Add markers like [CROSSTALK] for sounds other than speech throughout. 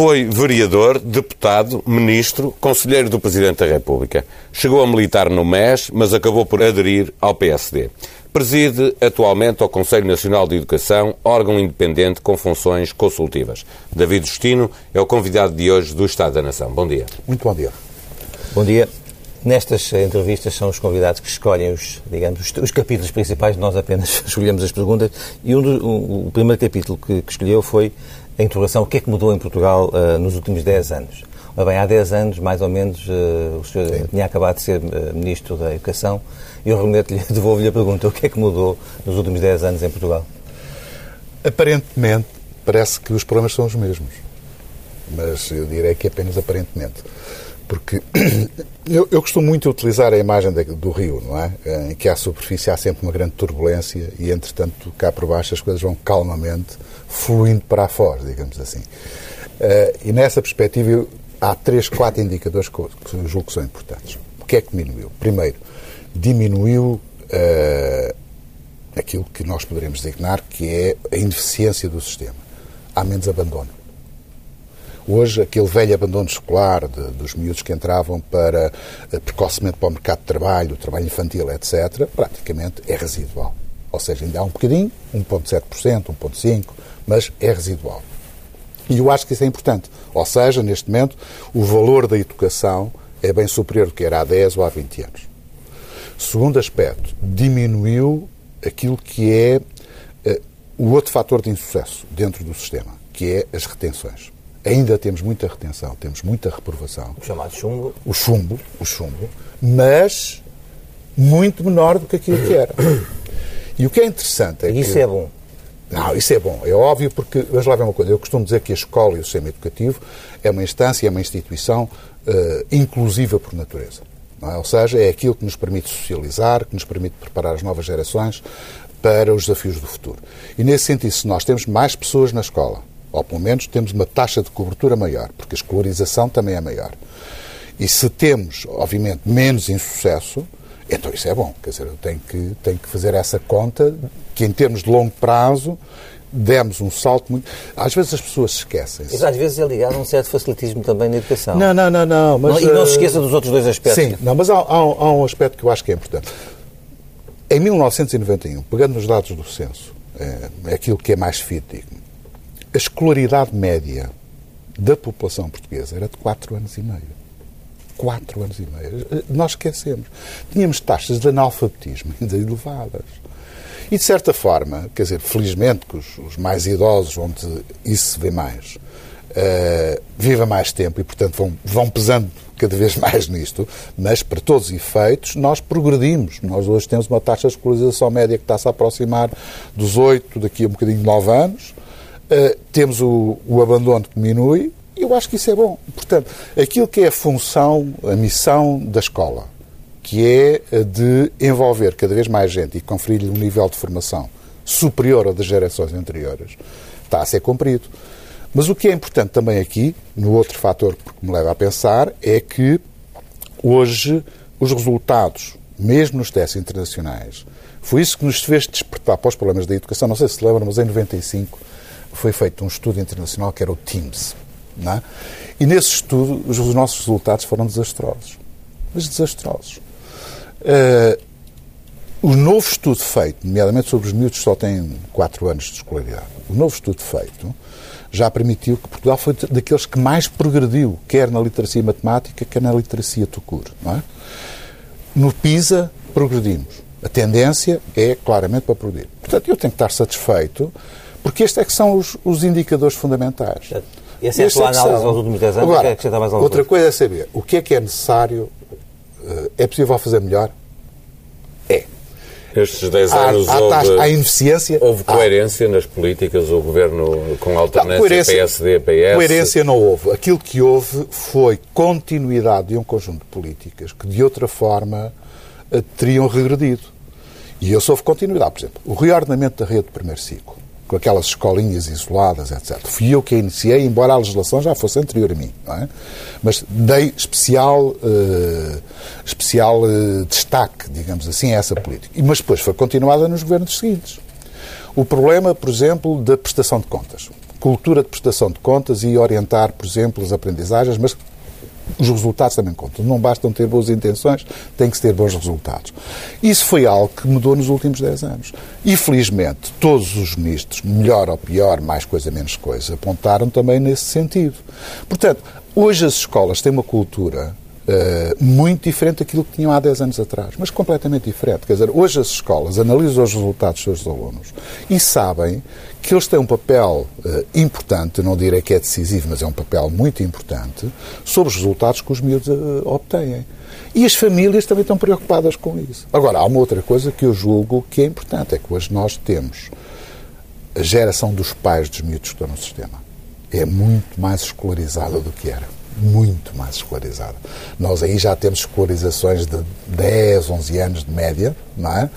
Foi vereador, deputado, ministro, conselheiro do Presidente da República. Chegou a militar no MES, mas acabou por aderir ao PSD. Preside atualmente ao Conselho Nacional de Educação, órgão independente com funções consultivas. David Justino é o convidado de hoje do Estado da Nação. Bom dia. Muito bom dia. Bom dia. Nestas entrevistas são os convidados que escolhem os, digamos, os, os capítulos principais, nós apenas [LAUGHS] escolhemos as perguntas. E um do, um, o primeiro capítulo que, que, escolheu foi a interrogação: o que é que mudou em Portugal uh, nos últimos 10 anos? Ora bem, há 10 anos, mais ou menos, uh, o senhor Sim. tinha acabado de ser uh, Ministro da Educação e eu remeto-lhe, [LAUGHS] devolvo-lhe a pergunta: o que é que mudou nos últimos 10 anos em Portugal? Aparentemente, parece que os problemas são os mesmos. Mas eu direi que apenas aparentemente porque [CLEARS THROAT] eu, eu, costumo muito utilizar a imagem do rio, não é? Em que à superfície há sempre uma grande turbulência e, entretanto, cá por baixo as coisas vão calmamente fluindo para a foz, digamos assim. Uh, e nessa perspectiva há três, quatro indicadores que eu julgo que são importantes. O que é que diminuiu? Primeiro, diminuiu uh, aquilo que nós poderemos designar que é a ineficiência do sistema. Há menos abandono. Hoje, aquele velho abandono escolar de, dos miúdos que entravam para eh, precocemente para o mercado de trabalho, o trabalho infantil, etc., praticamente é residual. Ou seja, ainda há um bocadinho, 1,7%, 1,5%, mas é residual. E eu acho que isso é importante. Ou seja, neste momento, o valor da educação é bem superior do que era há 10 ou há 20 anos. Segundo aspecto, diminuiu aquilo que é uh, o outro fator de insucesso dentro do sistema, que é as retenções. Ainda temos muita retenção, temos muita reprovação. O chamado chumbo. O chumbo, o chumbo, mas muito menor do que aquilo que era. E o que é interessante é e isso que... é bom. Não, isso é bom, é óbvio, porque, vamos lá ver uma coisa, eu costumo dizer que a escola e o sistema educativo é uma instância, é uma instituição uh, inclusiva por natureza. É? Ou seja, é aquilo que nos permite socializar, que nos permite preparar as novas gerações para os desafios do futuro. E nesse sentido, se nós temos mais pessoas na escola, ou pelo menos temos uma taxa de cobertura maior, porque a escolarização também é maior. E se temos, obviamente, menos insucesso, então isso é bom. Quer dizer, eu tenho que, tenho que fazer essa conta que, em termos de longo prazo, demos um salto muito. Às vezes as pessoas se esquecem. -se. Mas às vezes é ligado a um certo facilitismo também na educação. Não, não, não. não mas, não, e não se esqueça dos outros dois aspectos. Sim, não, mas há, há, há um aspecto que eu acho que é importante. Em 1991, pegando nos dados do censo, é, é aquilo que é mais fidedigno, a escolaridade média da população portuguesa era de 4 anos e meio. 4 anos e meio. Nós esquecemos. Tínhamos taxas de analfabetismo ainda elevadas. E, de certa forma, quer dizer, felizmente que os, os mais idosos, onde isso se vê mais, uh, vivem mais tempo e, portanto, vão, vão pesando cada vez mais nisto, mas, para todos os efeitos, nós progredimos. Nós hoje temos uma taxa de escolarização média que está-se a aproximar dos 8, daqui a um bocadinho de 9 anos, Uh, temos o, o, abandono que diminui e eu acho que isso é bom. Portanto, aquilo que é a função, a missão da escola, que é de envolver cada vez mais gente e conferir-lhe um nível de formação superior ao das gerações anteriores, está a ser cumprido. Mas o que é importante também aqui, no outro fator que me leva a pensar, é que hoje os resultados, mesmo nos testes internacionais, foi isso que nos fez despertar para os problemas da educação. Não sei se se lembram, mas em 95 foi feito um estudo internacional que era o TIMSS. É? E nesse estudo, os nossos resultados foram desastrosos. Mas desastrosos. Uh, o novo estudo feito, nomeadamente sobre os miúdos que só têm 4 anos de escolaridade, o novo estudo feito já permitiu que Portugal foi daqueles que mais progrediu, quer na literacia matemática, quer na literacia tucur. É? No PISA, progredimos. A tendência é claramente para progredir. Portanto, eu tenho que estar satisfeito porque estes é que são os, os indicadores fundamentais. E essa é a sua é análise aos últimos 10 anos? Agora, que mais outra coisa é saber o que é que é necessário, eh, é possível fazer melhor? É. Estes 10 anos há, houve, há ineficiência. Houve coerência há. nas políticas, o governo com alternância PSD-PS? Coerência não houve. Aquilo que houve foi continuidade de um conjunto de políticas que, de outra forma, eh, teriam regredido. E eu houve continuidade. Por exemplo, o reordenamento da rede do primeiro ciclo com aquelas escolinhas isoladas, etc. Fui eu que a iniciei, embora a legislação já fosse anterior a mim, é? Mas dei especial, uh, especial uh, destaque, digamos assim, a essa política. Mas depois foi continuada nos governos seguintes. O problema, por exemplo, da prestação de contas. cultura de prestação de contas e orientar, por exemplo, as aprendizagens, mas os resultados também contam. Não bastam ter boas intenções, tem que se ter bons resultados. Isso foi algo que mudou nos últimos 10 anos. E, felizmente, todos os ministros, melhor ou pior, mais coisa, menos coisa, apontaram também nesse sentido. Portanto, hoje as escolas têm uma cultura Uh, muito diferente daquilo que tinham há 10 anos atrás, mas completamente diferente. Quer dizer, hoje as escolas analisam os resultados dos seus alunos e sabem que eles têm um papel uh, importante, não direi que é decisivo, mas é um papel muito importante, sobre os resultados que os miúdos uh, obtêm. E as famílias também estão preocupadas com isso. Agora, há uma outra coisa que eu julgo que é importante, é que hoje nós temos a geração dos pais dos miúdos que estão no sistema. É muito mais escolarizada do que era muito mais esclarizada. Nós aí já temos escolarizações de 10, 11 anos de média, não é?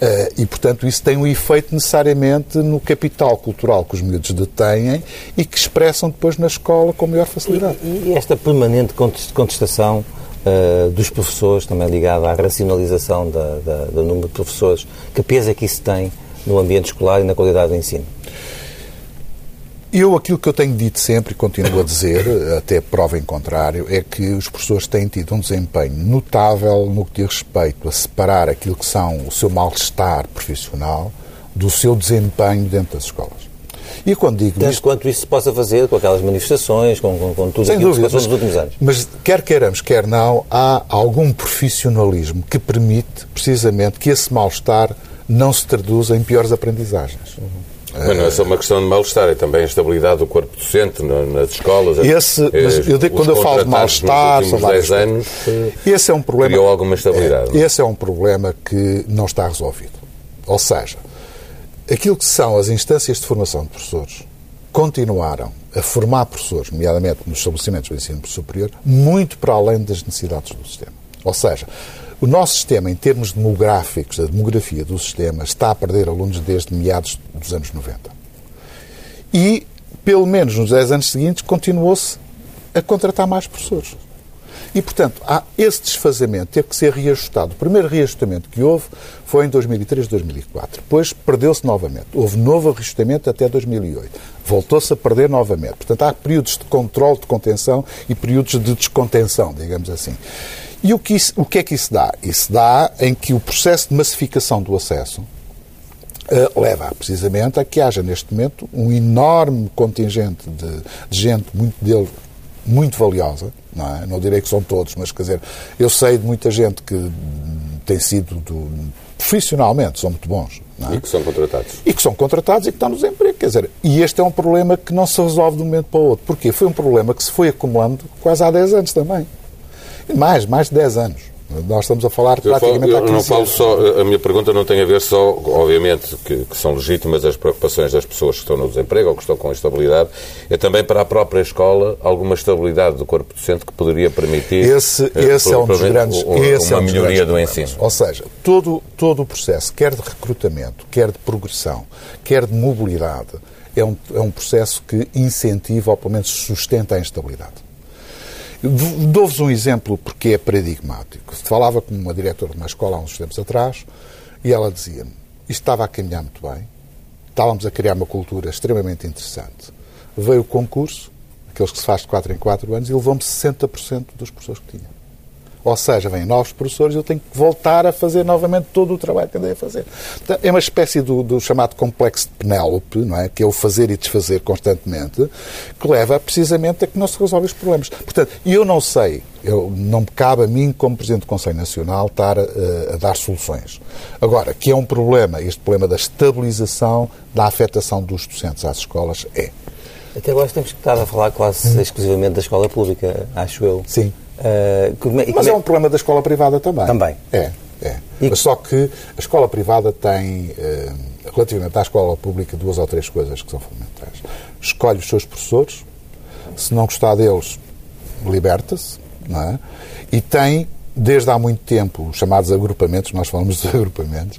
Eh, e, portanto, isso tem um efeito necessariamente no capital cultural que os miúdos detêm e que expressam depois na escola com maior facilidade. E, e esta permanente contestação uh, dos professores, também ligada à racionalização da, da, do número de professores, que peso é que isso tem no ambiente escolar e na qualidade do ensino? Eu, aquilo que eu tenho dito sempre e continuo a dizer, [LAUGHS] até prova em contrário, é que os professores têm tido um desempenho notável no que diz respeito a separar aquilo que são o seu mal-estar profissional do seu desempenho dentro das escolas. E quando digo Tanto isto... quanto isso se possa fazer com aquelas manifestações, com, com, com tudo Sem aquilo dúvida, que se passou nos últimos anos. Mas quer queiramos, quer não, há algum profissionalismo que permite, precisamente, que esse mal-estar não se traduza em piores aprendizagens. Uhum. Mas não é só uma questão de mal-estar, é também a estabilidade do corpo docente nas escolas. Esse, mas eu digo, quando eu falo de mal-estar, são 10 anos, esse é um problema, criou alguma estabilidade. É, esse é um problema que não está resolvido. Ou seja, aquilo que são as instâncias de formação de professores continuaram a formar professores, nomeadamente nos estabelecimentos do ensino superior, muito para além das necessidades do sistema. Ou seja, o nosso sistema, em termos demográficos, a demografia do sistema, está a perder alunos desde meados dos anos 90. E, pelo menos nos 10 anos seguintes, continuou-se a contratar mais professores. E, portanto, há esse desfazamento, teve que ser reajustado. O primeiro reajustamento que houve foi em 2003, 2004. Depois perdeu-se novamente. Houve novo reajustamento até 2008. Voltou-se a perder novamente. Portanto, há períodos de controle, de contenção e períodos de descontenção, digamos assim. E o que, isso, o que é que isso dá? Isso dá em que o processo de massificação do acesso uh, leva precisamente a que haja neste momento um enorme contingente de, de gente, muito dele muito valiosa, não é? Não direi que são todos, mas quer dizer, eu sei de muita gente que tem sido do, profissionalmente, são muito bons. É? E que são contratados. E que são contratados e que estão no desemprego. Quer dizer, e este é um problema que não se resolve de um momento para o outro. Porquê? Foi um problema que se foi acumulando quase há 10 anos também. Mais, mais de 10 anos. Nós estamos a falar praticamente eu, eu não falo só, a minha pergunta não tem a ver só, obviamente, que, que, são legítimas as preocupações das pessoas que estão no desemprego ou que estão com estabilidade, é também para a própria escola alguma estabilidade do corpo docente que poderia permitir esse, eh, esse é um dos grandes, esse uma é um melhoria do ensino. Ou seja, todo, todo o processo, quer de recrutamento, quer de progressão, quer de mobilidade, é um, é um processo que incentiva ou pelo menos sustenta a instabilidade. Dou-vos um exemplo porque é paradigmático. Falava com uma diretora de uma escola há uns tempos atrás e ela dizia-me: isto estava a caminhar muito bem, estávamos a criar uma cultura extremamente interessante. Veio o concurso, aqueles que se faz de 4 em 4 anos, e levou-me 60% dos professores que tinha. Ou seja, vêm novos professores e eu tenho que voltar a fazer novamente todo o trabalho que andei a fazer. Portanto, é uma espécie do, do, chamado complexo de Penélope, não é? que é o fazer e desfazer constantemente, que leva precisamente a que não se resolvem os problemas. Portanto, eu não sei, eu, não me cabe a mim, como Presidente do Conselho Nacional, estar a, a dar soluções. Agora, que é um problema, este problema da estabilização da afetação dos docentes às escolas, é. Até agora temos que estar a falar quase hum. exclusivamente da escola pública, acho eu. Sim. Uh, como, Mas é... é um problema da escola privada também. Também. É, é. E... Mas só que a escola privada tem, uh, relativamente à escola pública, duas ou três coisas que são fundamentais. Escolhe os seus professores, se não gostar deles, liberta-se, não é? E tem desde há muito tempo, os chamados agrupamentos, nós falamos de [LAUGHS] agrupamentos,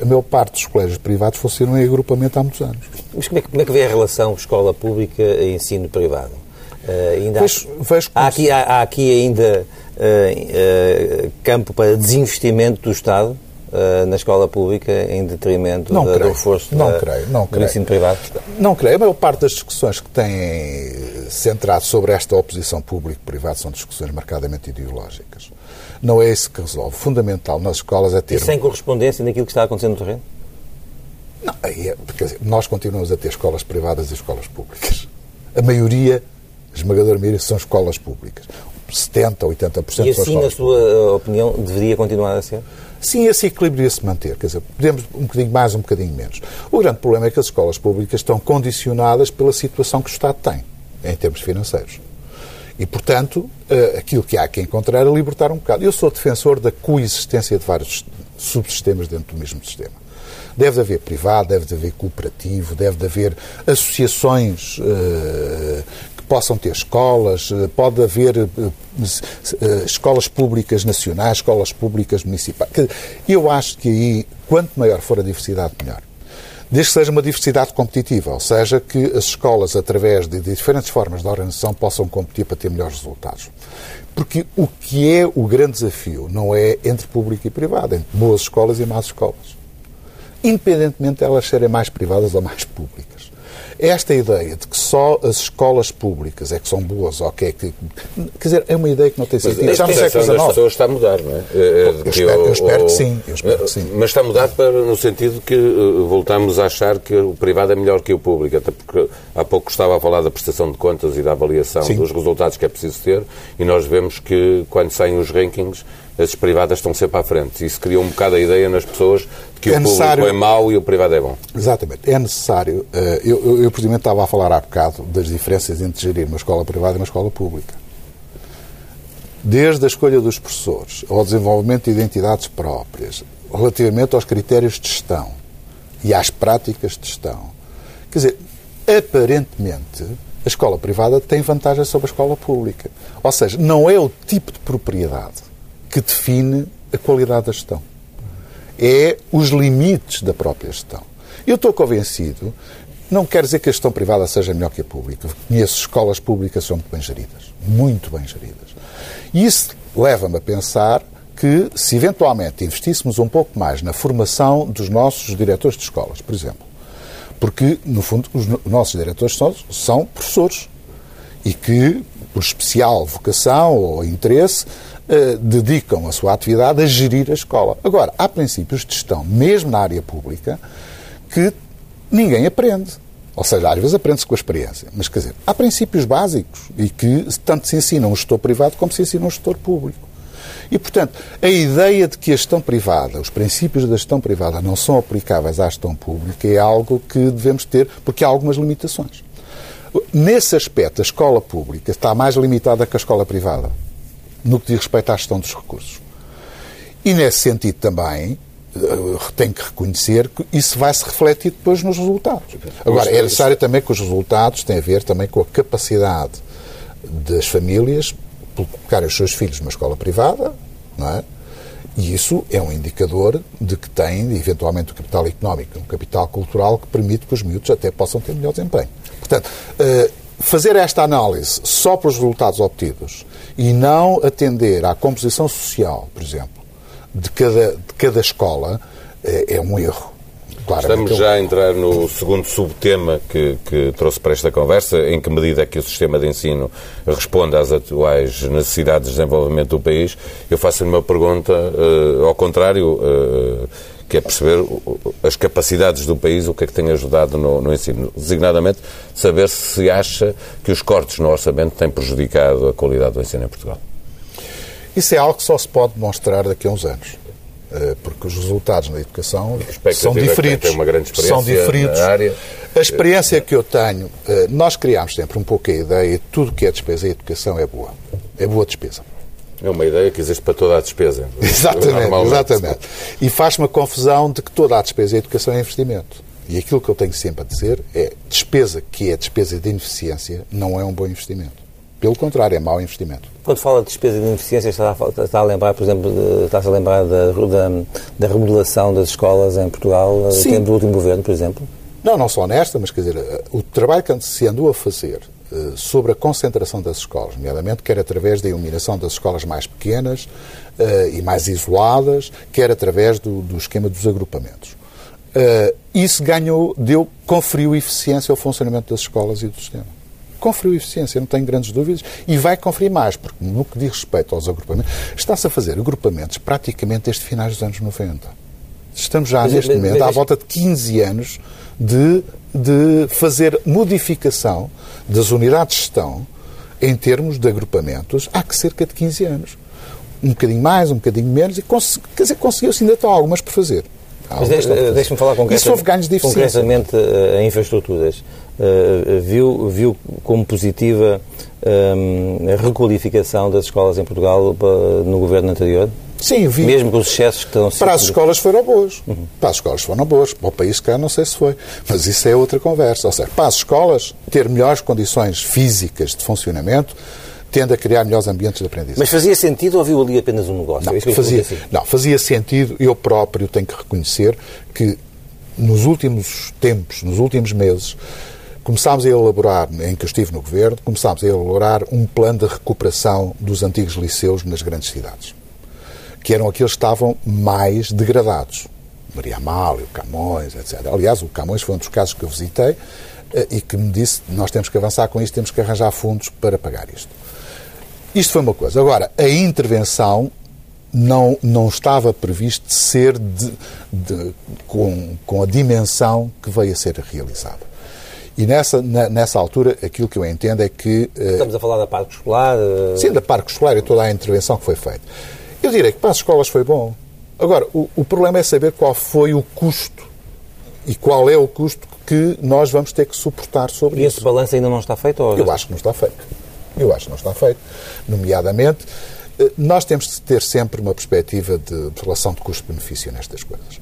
a maior parte dos colégios privados funcionam em agrupamento há muitos anos. Mas como é que, como é que vê a relação escola pública e ensino privado? Uh, ainda há, há, aqui, há, há, aqui ainda uh, uh, campo para desinvestimento do Estado na escola pública em detrimento não da, creio, do reforço não da, creio, não do creio. ensino privado? Não creio. A maior parte das discussões que têm centrado sobre esta oposição público-privado são discussões marcadamente ideológicas. Não é isso que resolve. Fundamental nas escolas é ter... E sem correspondência naquilo que está acontecendo no terreno? Não, é, porque dizer, nós continuamos a ter escolas privadas e escolas públicas. A maioria, esmagadora maioria, são escolas públicas. 70%, 80% E são assim, escolas na sua opinião, deveria continuar a ser? Sim, esse equilíbrio ia se manter. Quer dizer, podemos um bocadinho mais, um bocadinho menos. O grande problema é que as escolas públicas estão condicionadas pela situação que o Estado tem, em termos financeiros. E, portanto, eh, aquilo que há que encontrar é libertar um bocado. Eu sou defensor da coexistência de vários subsistemas dentro do mesmo sistema. Deve haver privado, deve haver cooperativo, deve haver associações uh, possam ter escolas, uh, pode haver uh, escolas públicas nacionais, escolas públicas municipais. Eu acho que aí, quanto maior for a diversidade, melhor desde que seja uma diversidade competitiva, ou seja, que as escolas, através de diferentes formas de organização, possam competir para ter melhores resultados. Porque o que é o grande desafio não é entre público e privado, entre boas escolas e más escolas. Independentemente de elas serem mais privadas ou mais públicas. Esta ideia de que só as escolas públicas é que são boas, ou que é que. Quer dizer, é uma ideia que não tem sentido. Mas a percepção das pessoas está a mudar, não é? Eu, espero, eu espero que sim. Eu espero que sim. Mas está a mudar para, no sentido que voltamos a achar que o privado é melhor que o público, até porque há pouco estava a falar da prestação de contas e da avaliação sim. dos resultados que é preciso ter, e nós vemos que quando saem os rankings as privadas estão sempre à frente. Isso cria um bocado a ideia nas pessoas de que é o necessário... público é mau e o privado é bom. Exatamente. É necessário. Eh, eu, eu, eu, precisamente, estava a falar há bocado das diferenças entre gerir uma escola privada e uma escola pública. Desde a escolha dos professores, ao desenvolvimento de identidades próprias, relativamente aos critérios de gestão e às práticas de gestão. Quer dizer, aparentemente, a escola privada tem vantagem sobre a escola pública. Ou seja, não é o tipo de propriedade que define a qualidade da gestão. É os limites da própria gestão. Eu estou convencido, não quer dizer que a gestão privada seja melhor que a pública. Conheço escolas públicas que são muito bem geridas. Muito bem geridas. E isso leva-me a pensar que, se eventualmente investíssemos um pouco mais na formação dos nossos diretores de escolas, por exemplo, porque, no fundo, os nossos diretores são, são professores e que, por especial vocação ou interesse, eh, dedicam a sua atividade a gerir a escola. Agora, há princípios de gestão, mesmo na área pública, que ninguém aprende. Ou seja, às vezes aprende-se com a experiência. Mas, quer dizer, há princípios básicos e que tanto se ensina um gestor privado como se ensina um gestor público. E, portanto, a ideia de que a gestão privada, os princípios da gestão privada não são aplicáveis à gestão pública é algo que devemos ter, porque há algumas limitações. Nesse aspecto, a escola pública está mais limitada que a escola privada no que diz respeito à gestão dos recursos. E nesse sentido também, eh, tem que reconhecer que isso vai se refletir depois nos resultados. Agora, é necessário também que os resultados têm a ver também com a capacidade das famílias de colocarem os seus filhos numa escola privada, não é? E isso é um indicador de que tem, eventualmente, o capital económico, um capital cultural que permite que os miúdos até possam ter melhor desempenho. Portanto, eh, fazer esta análise só pelos resultados obtidos e não atender à composição social, por exemplo, de cada, de cada escola, é, é um erro. Estamos já a entrar no segundo subtema que, que, trouxe para esta conversa, em que medida é que o sistema de ensino responde às atuais necessidades de desenvolvimento do país. Eu faço-lhe uma pergunta uh, ao contrário. Uh, que é perceber as capacidades do país, o que é que tem ajudado no, no ensino. Designadamente, saber se acha que os cortes no orçamento têm prejudicado a qualidade do ensino em Portugal. Isso é algo que só se pode demonstrar daqui a uns anos. Eh, porque os resultados na educação são é experiência são área. A experiência que eu tenho, eh, nós criámos sempre um pouco a ideia de tudo que é despesa em educação é boa. É boa despesa. É uma ideia que existe para toda a despesa. [LAUGHS] Exatamente, exatamente. E faz-me a confusão de que toda a despesa em educação é investimento. E aquilo que eu tenho sempre a dizer é despesa que é despesa de ineficiência não é um bom investimento. Pelo contrário, é mau investimento. Quando fala de despesa de ineficiência, está a, está a lembrar, por exemplo, está-se a lembrar da, da, da, remodelação das escolas em Portugal, eh, Sim. tempo do último governo, por exemplo? Não, não só nesta, mas quer dizer, eh, o trabalho que se andou a fazer sobre a concentração das escolas, nomeadamente quer através da iluminação das escolas mais pequenas uh, e mais isoladas, quer através do, do esquema dos agrupamentos. Uh, isso ganhou, deu, conferiu eficiência ao funcionamento das escolas e do sistema. Conferiu eficiência, não tenho grandes dúvidas, e vai conferir mais, porque no que diz respeito aos agrupamentos, está-se a fazer agrupamentos praticamente desde finais dos anos 90. Estamos já mas, neste mas, momento mas, à volta de 15 anos de, de fazer modificação das unidades de gestão em termos de agrupamentos há que cerca de 15 anos. Um bocadinho mais, um bocadinho menos, e quer dizer, conseguiu-se ainda algumas por fazer. Mas deixe-me falar concretamente, concretamente uh, infraestruturas. Uh, viu, viu como positiva um, a requalificação das escolas em Portugal uh, no governo anterior? Sim, vi. Mesmo com os excessos que estão Para as escolas foram boas. Uhum. Para as escolas foram boas. Para o país, cá, não sei se foi. Mas isso é outra conversa. Ou seja, para as escolas, ter melhores condições físicas de funcionamento tende a criar melhores ambientes de aprendizagem. Mas fazia sentido ou viu ali apenas um negócio? Não, é fazia, assim. não, fazia sentido. Eu próprio tenho que reconhecer que nos últimos tempos, nos últimos meses, começámos a elaborar, em que eu estive no governo, começámos a elaborar um plano de recuperação dos antigos liceus nas grandes cidades que eram aqueles que estavam mais degradados. Maria Amália, Camões, etc. Aliás, o Camões foi um dos casos que eu visitei eh, e que me disse nós temos que avançar com isto, temos que arranjar fundos para pagar isto. Isto foi uma coisa. Agora, a intervenção não, não estava previsto ser de, de, com, com a dimensão que veio a ser realizada. E nessa, na, nessa altura, aquilo que eu entendo é que. Eh, Estamos a falar da parque escolar? Uh... Sim, da parque escolar e toda a intervenção que foi feita. Eu direi que para as escolas foi bom. Agora, o, o problema é saber qual foi o custo e qual é o custo que nós vamos ter que suportar sobre e isso. E esse balanço ainda não está feito? Ou... Eu acho que não está feito. Eu acho que não está feito. Nomeadamente, eh, nós temos de ter sempre uma perspectiva de relação de custo-benefício nestas coisas.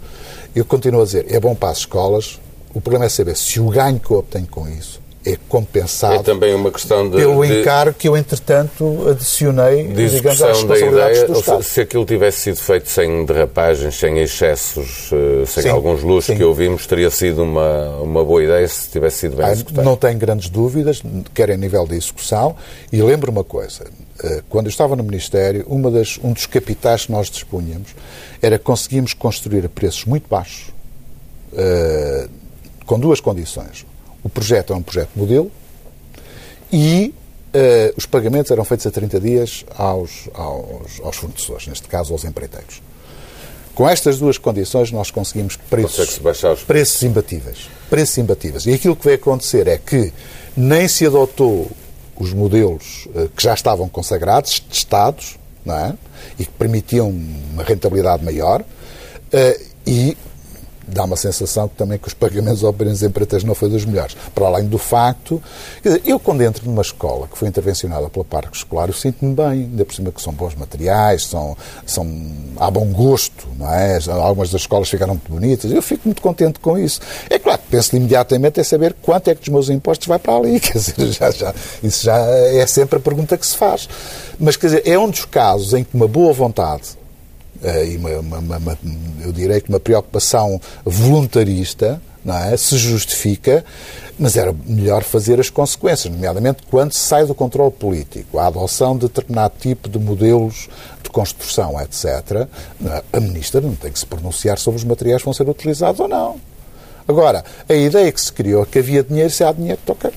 Eu continuo a dizer, é bom para as escolas, o problema é saber se o ganho que eu obtenho com isso é compensado é também uma questão de, pelo encargo que eu, entretanto, adicionei de digamos, às responsabilidades da ideia, do Se aquilo tivesse sido feito sem derrapagens, sem excessos, eh, sem sim, alguns luxos sim. que ouvimos, teria sido uma, uma boa ideia se tivesse sido bem ah, executado. Não tenho grandes dúvidas, quer em nível de execução, e lembro uma coisa, eh, quando eu estava no Ministério, uma das, um dos capitais que nós dispunhamos era que conseguimos construir a preços muito baixos, uh, com duas condições. O projeto é um projeto modelo e uh, os pagamentos eram feitos a 30 dias aos, aos, aos fornecedores, neste caso aos empreiteiros. Com estas duas condições, nós conseguimos preços, os... preços imbatíveis. Preços imbatíveis. E aquilo que vai acontecer é que nem se adotou os modelos uh, que já estavam consagrados, testados, não é? e que permitiam uma rentabilidade maior, uh, e dá uma sensação que também que os pagamentos ao pequenos empreiteiros não foi dos melhores. Para além do facto, dizer, eu quando entro numa escola que foi intervencionada pela parque escolar, eu sinto-me bem, ainda por cima que são bons materiais, são, são há bom gosto, não é? Algumas das escolas ficaram muito bonitas, eu fico muito contente com isso. É claro, penso imediatamente é saber quanto é que dos meus impostos vai para ali, [LAUGHS] quer dizer, já, já, isso já é sempre a pergunta que se faz. Mas, quer dizer, é um dos casos em que uma boa vontade e uma, uma, uma, eu direi que uma preocupação voluntarista não é? se justifica, mas era melhor fazer as consequências, nomeadamente quando se sai do controle político, a adoção de determinado tipo de modelos de construção, etc. A Ministra não tem que se pronunciar sobre os materiais que vão ser utilizados ou não. Agora, a ideia que se criou é que havia dinheiro, se há dinheiro, toca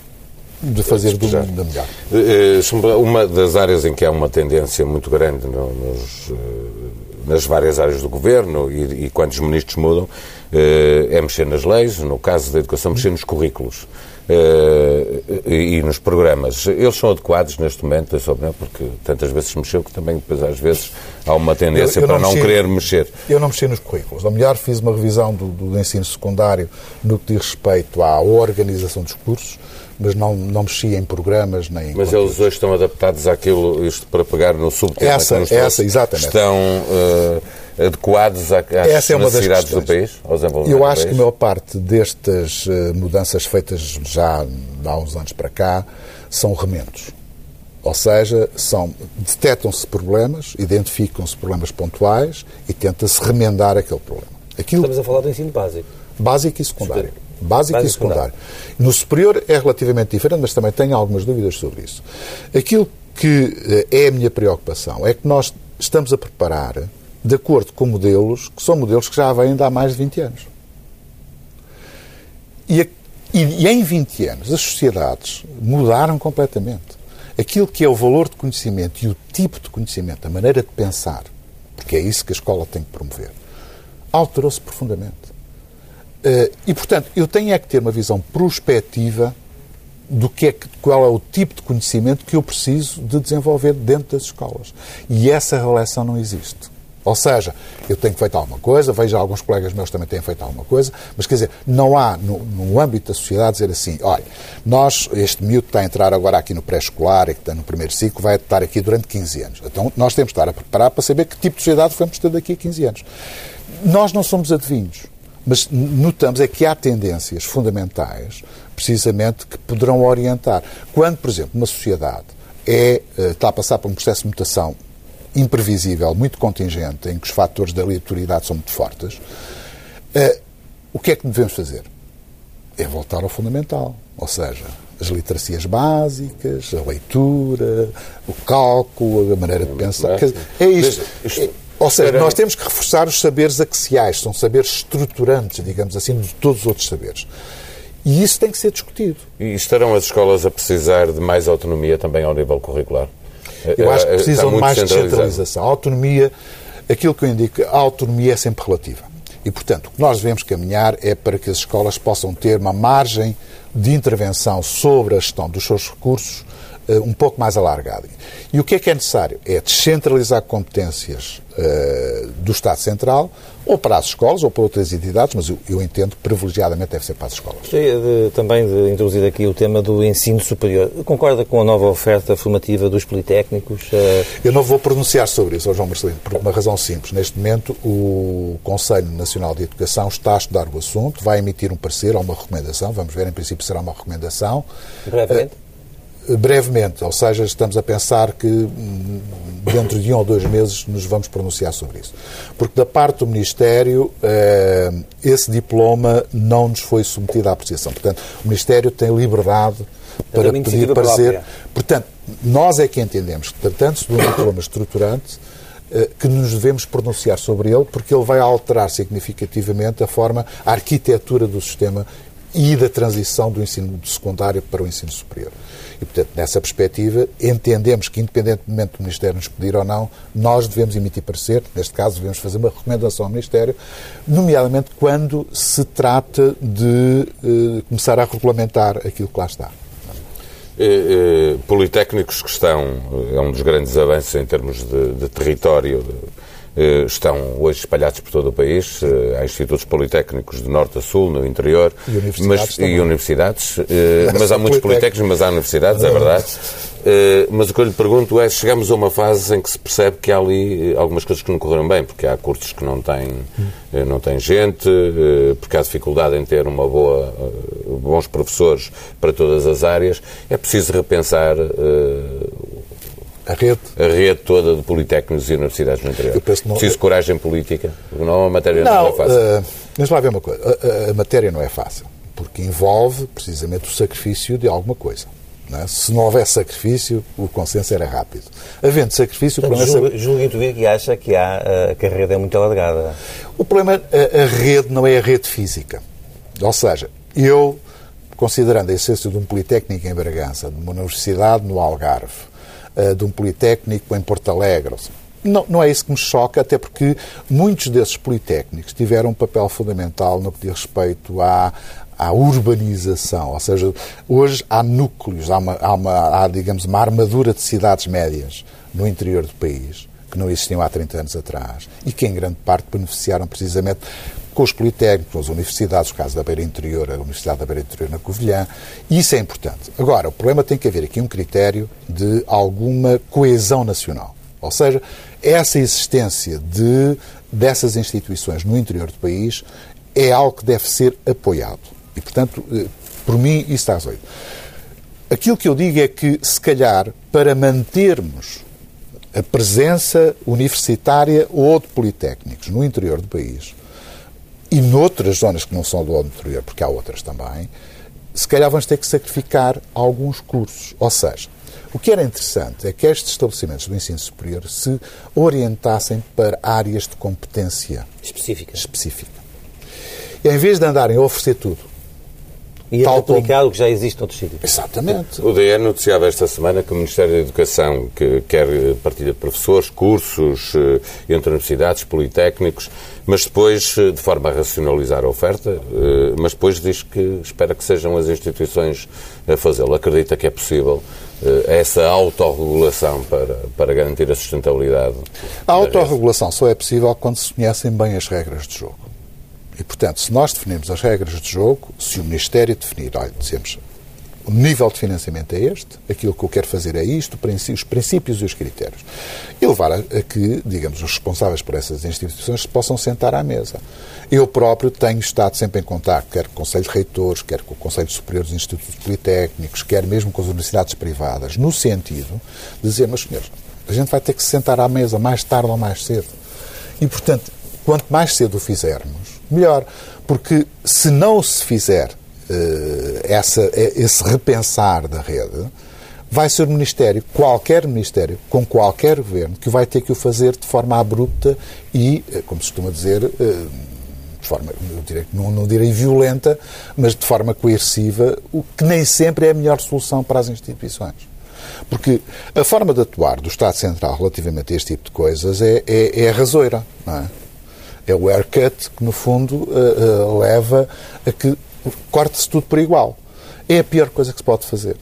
de fazer do, da melhor. Eh, eh, uma das áreas em que há uma tendência muito grande nos nas várias áreas do governo e, e quando os ministros mudam, eh, é mexer nas leis, no caso da educação, mexer nos currículos. Uh, e, e, nos programas. Eles são adequados neste momento, é opinião, porque tantas vezes mexeu que também depois às vezes há uma tendência eu, eu para não, mexi, querer mexer. Eu não mexi nos currículos. Ou melhor, fiz uma revisão do, do ensino secundário no que diz respeito à organização dos cursos, mas não, não mexia em programas nem em Mas eles hoje estão adaptados àquilo, isto para pegar no subtema essa, que nos essa, exatamente. estão uh, adequados às essa é necessidades do país, aos Eu acho que a maior parte destas uh, mudanças feitas já há uns anos para cá são remendos. Ou seja, são detectam-se problemas, identificam-se problemas pontuais e tenta-se remendar aquele problema. Aquilo, Estamos a falar do ensino básico. Básico e secundário. Básico, e secundário. No superior é relativamente diferente, mas também tenho algumas dúvidas sobre isso. Aquilo que eh, é a minha preocupação é que nós estamos a preparar de acordo com modelos que são modelos que já vêm de há mais de 20 anos. E, e, e em 20 anos as sociedades mudaram completamente. Aquilo que é o valor de conhecimento e o tipo de conhecimento, a maneira de pensar, porque é isso que a escola tem que promover, alterou-se profundamente. Uh, e, portanto, eu tenho é que ter uma visão prospectiva do que é, qual é o tipo de conhecimento que eu preciso de desenvolver dentro das escolas. E essa relação não existe. Ou seja, eu tenho feito alguma coisa, vejo alguns colegas meus também têm feito alguma coisa, mas quer dizer, não há no, no âmbito da sociedade dizer assim, olha, nós, este miúdo está a entrar agora aqui no pré-escolar que está no primeiro ciclo, vai estar aqui durante 15 anos. Então nós temos de estar a preparar para saber que tipo de sociedade vamos ter daqui a 15 anos. Nós não somos adivinhos, mas notamos é que há tendências fundamentais, precisamente, que poderão orientar. Quando, por exemplo, uma sociedade é, eh, está a passar por um processo de mutação imprevisível, muito contingente, em que os fatores da aleatoriedade são muito fortes, uh, o que é que devemos fazer? É voltar ao fundamental. Ou seja, as literacias básicas, a leitura, o cálculo, a maneira de pensar. É isto. Ou seja, nós temos que reforçar os saberes axiais, são saberes estruturantes, digamos assim, de todos os outros saberes. E isso tem que ser discutido. E estarão as escolas a precisar de mais autonomia também ao nível curricular? Eu acho que precisam de mais descentralização. A autonomia, aquilo que eu indico, a autonomia é sempre relativa. E, portanto, o que nós devemos caminhar é para que as escolas possam ter uma margem de intervenção sobre a gestão dos seus recursos uh, um pouco mais alargada. E o que é que é necessário? É descentralizar competências uh, do Estado Central, ou para as escolas, ou para outras entidades, mas eu, eu entendo que privilegiadamente deve ser para as escolas. Gostaria de, também de introduzir aqui o tema do ensino superior. Concorda com a nova oferta formativa dos politécnicos? Uh... Eu não vou pronunciar sobre isso, João Marcelino, por uma razão simples. Neste momento, o Conselho Nacional de Educação está a estudar o assunto, vai emitir um parecer ou uma recomendação, vamos ver, em princípio será uma recomendação. Brevemente? Uh, brevemente, ou seja, estamos a pensar que hum, dentro de um ou dois meses nos vamos pronunciar sobre isso. Porque da parte do Ministério, eh, esse diploma não nos foi submetido à apreciação. Portanto, o Ministério tem liberdade para é pedir parecer. Portanto, nós é que entendemos que, tratando-se de um diploma estruturante, eh, que nos devemos pronunciar sobre ele, porque ele vai alterar significativamente a forma, a arquitetura do sistema e da transição do ensino secundário para o ensino superior. E, portanto, nessa perspectiva, entendemos que, independentemente do Ministério nos pedir ou não, nós devemos emitir parecer, neste caso, devemos fazer uma recomendação ao Ministério, nomeadamente quando se trata de eh, começar a regulamentar aquilo que lá está. Eh, eh, politécnicos que estão, é um dos grandes avanços em termos de, de território, eh, estão hoje espalhados por todo o país. Eh, há institutos politécnicos de norte a sul, no interior. E universidades. Mas, e universidades eh, mas há muitos politécnicos, mas há universidades, é verdade. Mas o que eu lhe pergunto é: chegamos a uma fase em que se percebe que há ali algumas coisas que não correram bem, porque há cursos que não têm, não têm gente, porque há dificuldade em ter uma boa, bons professores para todas as áreas. É preciso repensar a rede. A rede toda de politécnicos e universidades no interior. Eu penso não... Preciso coragem política. Não, a matéria não, não é fácil. Uh, mas lá ver uma coisa. A, a, matéria não é fácil. Porque envolve precisamente o sacrifício de alguma coisa. Não é? Se não houver sacrifício, o consenso era rápido. Havendo sacrifício, Portanto, o problema é... Julgo intuir que acha que, há, uh, que a rede é muito alargada. O problema, a, a rede não é a rede física. Ou seja, eu, considerando a essência de um Politécnico em Bragança, de uma universidade no Algarve, de um Politécnico em Porto Alegre. Não, não é isso que me choca, até porque muitos desses politécnicos tiveram um papel fundamental no que diz respeito à, à urbanização, ou seja, hoje há núcleos, há, uma, há, uma, há, digamos, uma armadura de cidades médias no interior do país que não existiam há 30 anos atrás e que em grande parte beneficiaram precisamente com os politécnicos, com as universidades, o caso da Beira Interior, a Universidade da Beira Interior na Covilhã, e isso é importante. Agora, o problema tem que haver aqui um critério de alguma coesão nacional. Ou seja, essa existência de, dessas instituições no interior do país é algo que deve ser apoiado. E, portanto, eh, por mim, isso está resolvido. Aquilo que eu digo é que, se calhar, para mantermos a presença universitária ou de politécnicos no interior do país, e noutras zonas que não são do interior, porque há outras também, se calhar vamos ter que sacrificar alguns cursos. Ou seja, o que era interessante é que estes estabelecimentos do ensino superior se orientassem para áreas de competência específica. específica. E em vez de andarem a oferecer tudo, E Tal aplicar como- o que já existe noutros sítios. exatamente, O DN noticiava esta semana que o Ministério da Educação que quer eh, partilha de professores, cursos eh, entre universidades, politécnicos, mas depois, eh, de forma a racionalizar a oferta, mas depois diz que espera que sejam as instituições a fazê-lo. Acredita que é possível essa autorregulação para, para garantir a sustentabilidade? A autorregulação só é possível quando se conhecem bem as regras de jogo. E, portanto, se nós definirmos as regras de jogo, se o Ministério definir, olha, dizemos, o nível de financiamento é este, aquilo que eu quero fazer é isto, os princípios e os critérios. E levar a, a que, digamos, os responsáveis por essas instituições se possam sentar à mesa. Eu próprio tenho estado sempre em contato, quer com o Conselho de Reitores, quer com o Conselho Superior dos Institutos Politécnicos, quer mesmo com as universidades privadas, no sentido de dizer, meus senhores, a gente vai ter que se sentar à mesa mais tarde ou mais cedo. E, portanto, quanto mais cedo o fizermos, melhor. Porque se não se fizer eh, essa, eh, esse repensar da rede, vai ser o Ministério, qualquer Ministério, com qualquer governo, que vai ter que o fazer de forma abrupta e, eh, como se costuma dizer, de forma, direi, não, não direi violenta, mas de forma coerciva, o que nem sempre é a melhor solução para as instituições. Porque a forma de atuar do Estado Central relativamente a este tipo de coisas é, é, é a rasoira. Não é? É o haircut que, no fundo, uh, uh, leva a que corte-se tudo por igual. É a pior coisa que se pode fazer.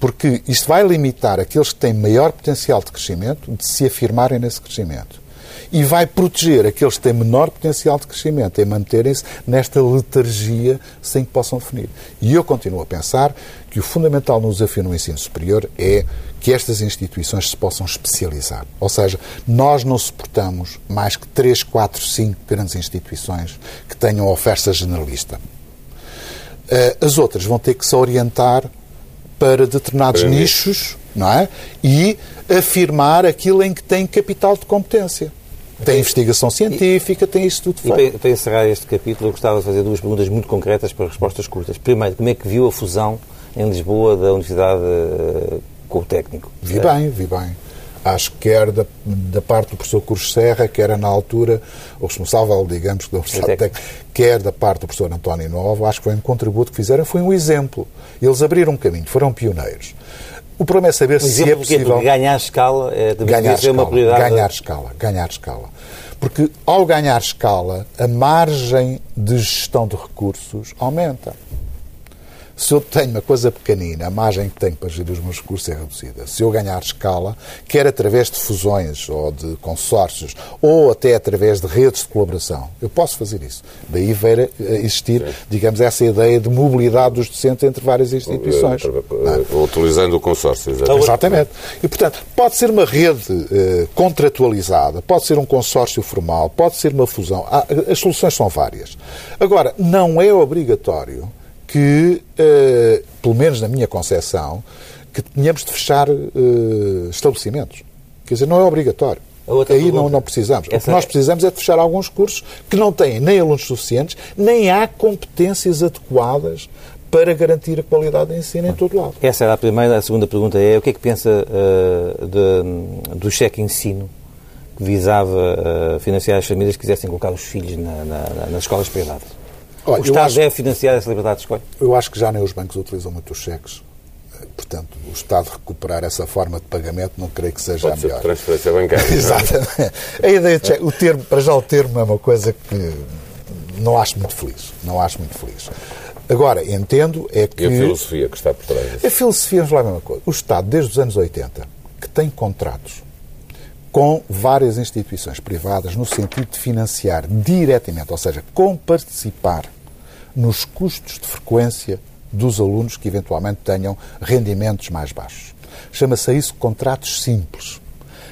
Porque isto vai limitar aqueles que têm maior potencial de crescimento de se afirmarem nesse crescimento. E vai proteger aqueles que têm menor potencial de crescimento em manterem-se nesta letargia sem que possam definir. E eu continuo a pensar que o fundamental no desafio no ensino superior é que estas instituições se possam especializar. Ou seja, nós não suportamos mais que 3, 4, 5 grandes instituições que tenham oferta generalista. Eh, As outras vão ter que se orientar para determinados Para nichos, não é? E afirmar aquilo em que tem capital de competência. Tem investigação científica, tem isso tudo E feito. para, para encerrar este capítulo, eu gostava de fazer duas perguntas muito concretas para respostas curtas. Primeiro, como é que viu a fusão em Lisboa da Universidade eh, com o técnico? Vi bem, vi bem. Acho que quer da, da parte do professor Cruz Serra, que era na altura o responsável, digamos, da Universidade. Técnica, quer da parte do professor António Novo, acho que foi um contributo que fizeram, foi um exemplo. Eles abriram um caminho, foram pioneiros. O problema é saber Um se é possível ganhar escala é, ganhar ser uma escala, prioridade. ganhar escala, ganhar escala. Porque ao ganhar escala, a margem de gestão de recursos aumenta. Se eu tenho uma coisa pequenina, a margem que tenho para gerir os meus recursos é reduzida. Se eu ganhar escala, quer através de fusões ou de consórcios, ou até através de redes de colaboração, eu posso fazer isso. Daí ver existir, digamos, essa ideia de mobilidade dos docentes entre várias instituições. Eh, é? eh, Utilizando o consórcio, exatamente. Exatamente. E, portanto, pode ser uma rede eh, contratualizada, pode ser um consórcio formal, pode ser uma fusão. Há- as soluções são várias. Agora, não é obrigatório que, eh, pelo menos na minha concepção, que tenhamos de fechar eh, estabelecimentos. Quer dizer, não é obrigatório. Aí não, pergunta. não precisamos. O Essa que nós precisamos é de fechar alguns cursos que não têm nem alunos suficientes, nem há competências adequadas para garantir a qualidade de ensino em todo lado. Essa era a primeira. A segunda pergunta é o que é que pensa eh, de- do cheque ensino que visava eh, financiar as famílias que quisessem colocar os filhos na- na- nas escolas privadas? Olha, o Estado acho- deve financiar essa liberdade de escolha? Eu acho que já nem os bancos utilizam muito os cheques. Eh, Portanto, o Estado recuperar essa forma de pagamento não creio que seja Pode a ser melhor. transferência bancária. [LAUGHS] é? Exatamente. A ideia de cheque, o termo, para já o termo é uma coisa que não acho muito feliz. Não acho muito feliz. Agora, entendo é que... E a filosofia que está por trás disso. A filosofia é a mesma coisa. O Estado, desde os anos 80, que tem contratos com várias instituições privadas no sentido de financiar diretamente, ou seja, com participar nos custos de frequência dos alunos que eventualmente tenham rendimentos mais baixos. Chama-se a isso contratos simples,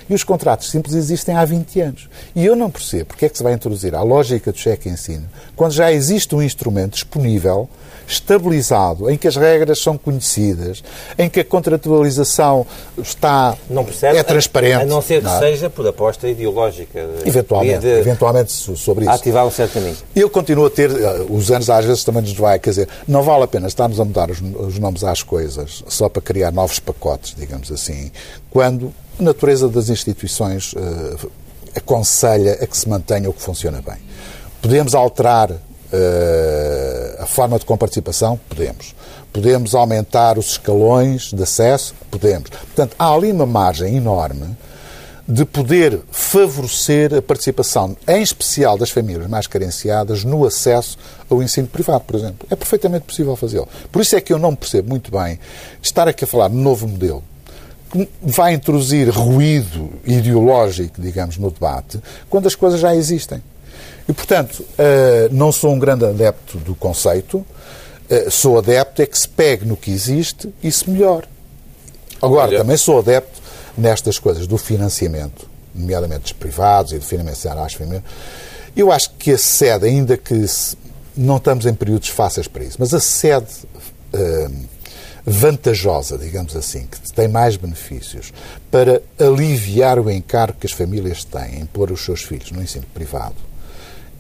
E os contratos simples existem há 20 anos. E eu não percebo porque é que se vai introduzir a lógica do cheque-ensino quando já existe um instrumento disponível estabilizado, em que as regras são conhecidas, em que a contratualização está não percebe, é transparente. A, não ser que não. É? seja por aposta ideológica. Eventualmente, de, eventualmente sobre isso. Ativar um certo caminho. Eu continuo a ter, eh, os anos às vezes também nos vai, quer dizer, não vale a pena estarmos a mudar os, os nomes às coisas só para criar novos pacotes, digamos assim, quando a natureza das instituições uh, aconselha a que se mantenha o que funciona bem. Podemos alterar Uh, a forma de comparticipação? Podemos. Podemos aumentar os escalões de acesso? Podemos. Portanto, há ali uma margem enorme de poder favorecer a participação, em especial das famílias mais carenciadas, no acesso ao ensino privado, por exemplo. É perfeitamente possível fazê-lo. Por isso é que eu não percebo muito bem estar aqui a falar de novo modelo que vai introduzir ruído ideológico, digamos, no debate, quando as coisas já existem. E, portanto, eh, não sou um grande adepto do conceito, eh, sou adepto é que se pegue no que existe e se melhore. Agora, Olha. também sou adepto nestas coisas do financiamento, nomeadamente dos privados e do financiamento às famílias. Eu acho que a sede, ainda que não estamos em períodos fáceis para isso, mas a sede uh, vantajosa, digamos assim, que tem mais benefícios para aliviar o encargo que as famílias têm em pôr os seus filhos no ensino privado,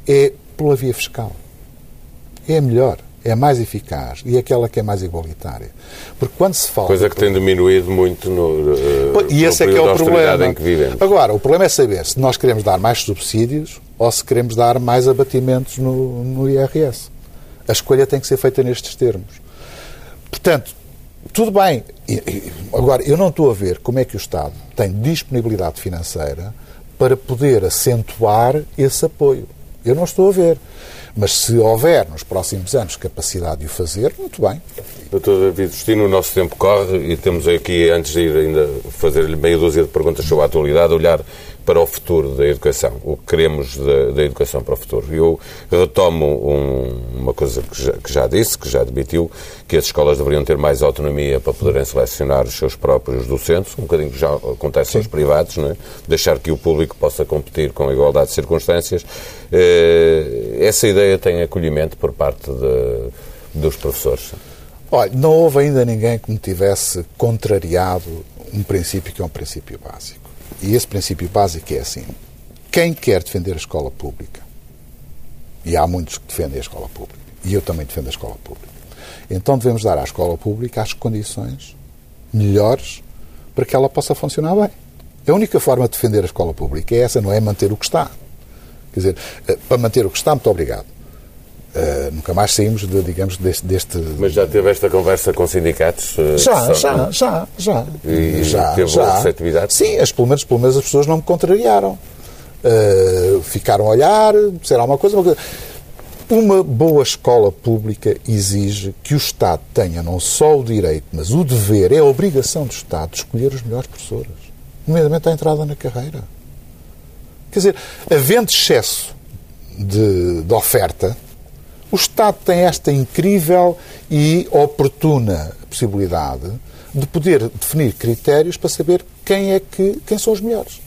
é pela via fiscal. É melhor, é mais eficaz e é aquela que é mais igualitária. Porque quando se fala. Coisa que tem diminuído muito no. Uh, e esse é que é o problema. Em que vivemos. Agora, o problema é saber se nós queremos dar mais subsídios ou se queremos dar mais abatimentos no, no IRS. A escolha tem que ser feita nestes termos. Portanto, tudo bem. Agora, eu não estou a ver como é que o Estado tem disponibilidade financeira para poder acentuar esse apoio. Eu não estou a ver. Mas se houver nos próximos anos capacidade de o fazer, muito bem. Doutor David Justino, o nosso tempo corre e temos aqui, antes de ir ainda fazer-lhe meia dúzia de perguntas sobre a atualidade, olhar para o futuro da educação, o que queremos da, da educação para o futuro. Eu retomo um, uma coisa que já, que já, disse, que já debatiu, que as escolas deveriam ter mais autonomia para poderem selecionar os seus próprios docentes, um bocadinho que já acontece Sim. aos privados, não é? deixar que o público possa competir com igualdade de circunstâncias. Eh, essa ideia tem acolhimento por parte de, dos professores? Olha, não houve ainda ninguém que me tivesse contrariado um princípio que é um princípio básico. E esse princípio básico é assim: quem quer defender a escola pública, e há muitos que defendem a escola pública, e eu também defendo a escola pública, então devemos dar à escola pública as condições melhores para que ela possa funcionar bem. A única forma de defender a escola pública é essa, não é manter o que está. Quer dizer, eh, para manter o que está, muito obrigado. Uh, nunca mais saímos, de, digamos, deste, deste, Mas já teve esta conversa com sindicatos? Uh, já, já, já, já. E já, teve já. receptividade? Sim, as, pelo, menos, pelo menos as pessoas não me contrariaram. Uh, ficaram a olhar, disseram alguma coisa, uma coisa. Uma boa escola pública exige que o Estado tenha não só o direito, mas o dever, é a obrigação do Estado de escolher os melhores professores, nomeadamente à entrada na carreira. Quer dizer, havendo excesso de, de oferta, o Estado tem esta incrível e oportuna possibilidade de poder definir critérios para saber quem é que quem são os melhores.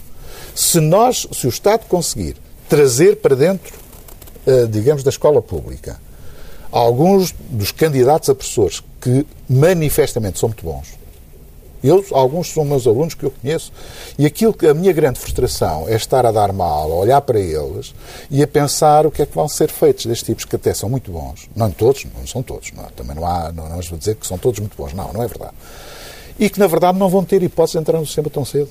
Se nós, se o Estado conseguir trazer para dentro, eh, digamos, da escola pública alguns dos candidatos a professores que manifestamente são muito bons, eu, alguns são meus alunos que eu conheço, e aquilo que a minha grande frustração é estar a dar mal, a olhar para eles e a pensar o que é que vão ser feitos destes tipos que até são muito bons. Não todos, não são todos, não, também não há, não, não vamos dizer que são todos muito bons, não, não é verdade. E que na verdade não vão ter hipótese de entrar no sistema tão cedo.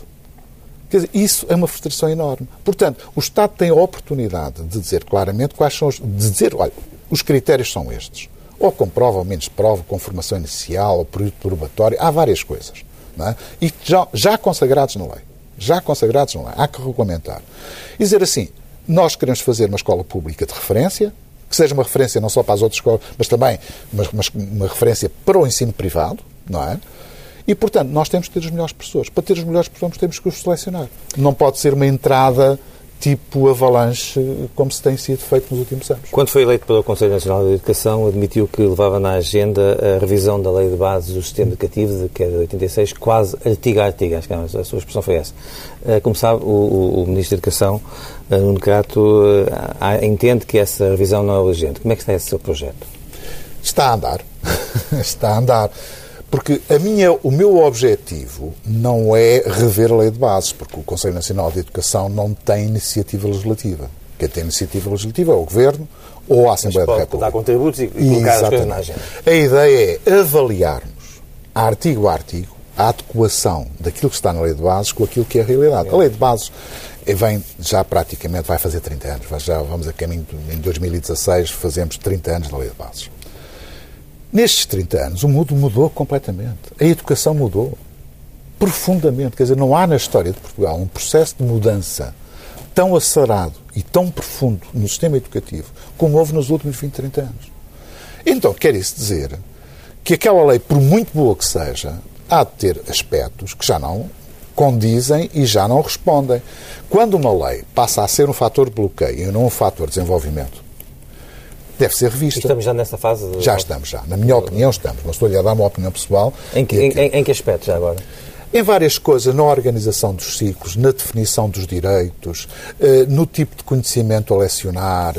Quer dizer, isso é uma frustração enorme. Portanto, o Estado tem a oportunidade de dizer claramente quais são os. de dizer, olha, os critérios são estes. Ou com prova, ou menos prova, com formação inicial, ou período probatório, há várias coisas é? e já, já consagrados na lei. Já consagrados na lei. Há que regulamentar. E dizer assim, nós queremos fazer uma escola pública de referência, que seja uma referência não só para as outras escolas, mas também uma, uma, uma referência para o ensino privado, não é? E, portanto, nós temos que ter os melhores professores. Para ter os melhores professores, temos que os selecionar. Não pode ser uma entrada tipo avalanche, como se tem sido feito nos últimos anos. Quando foi eleito pelo Conselho Nacional de Educação, admitiu que levava na agenda a revisão da lei de bases do sistema educativo, que é de 86, quase artigo a artigo, acho que a sua expressão foi essa. Eh, como sabe, o, o Ministro da Educação, eh, Nuno Crato, eh, entende que essa revisão não é urgente. Como é que está esse seu projeto? Está a andar. [LAUGHS] está a andar. Porque a minha, o meu objetivo não é rever a lei de bases, porque o Conselho Nacional de Educação não tem iniciativa legislativa. Quem tem iniciativa legislativa é o Governo ou a Assembleia da República. dar contributos e, e colocar as coisas na agenda. A ideia é avaliarmos, artigo a artigo, a adequação daquilo que está na lei de bases com aquilo que é a realidade. A lei de bases vem já praticamente, vai fazer 30 anos. Já vamos a caminho, em 2016 fazemos 30 anos da lei de bases. Nestes 30 anos, o mundo mudou completamente. A educação mudou profundamente. Quer dizer, não há na história de Portugal um processo de mudança tão acelerado e tão profundo no sistema educativo como houve nos últimos 20, 30 anos. Então, quer isso dizer que aquela lei, por muito boa que seja, há de ter aspectos que já não condizem e já não respondem. Quando uma lei passa a ser um fator de bloqueio e não um fator de desenvolvimento, deve ser revista. Estamos já nessa fase? De... Já estamos, já. Na minha opinião, estamos. Mas estou-lhe a dar uma opinião pessoal. Em que, em, em, que aspecto já agora? Em várias coisas, na organização dos ciclos, na definição dos direitos, eh, no tipo de conhecimento a lecionar,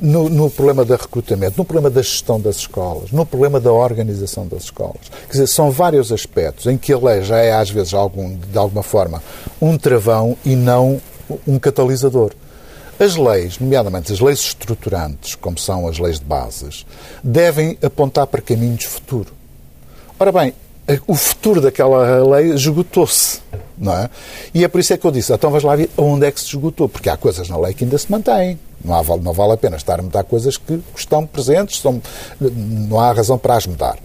no, no, problema da recrutamento, no problema da gestão das escolas, no problema da organização das escolas. Quer dizer, são vários aspectos em que a lei já é, às vezes, algum, de alguma forma, um travão e não um catalisador. As leis, nomeadamente as leis estruturantes, como são as leis de bases, devem apontar para caminhos futuro. Ora bem, o futuro daquela lei esgotou-se, não é? E é por isso é que eu disse, então vamos lá ver onde é que se esgotou, porque há coisas na lei que ainda se mantêm. Não, há, não vale a pena estar a mudar coisas que estão presentes, são, não há razão para as mudar.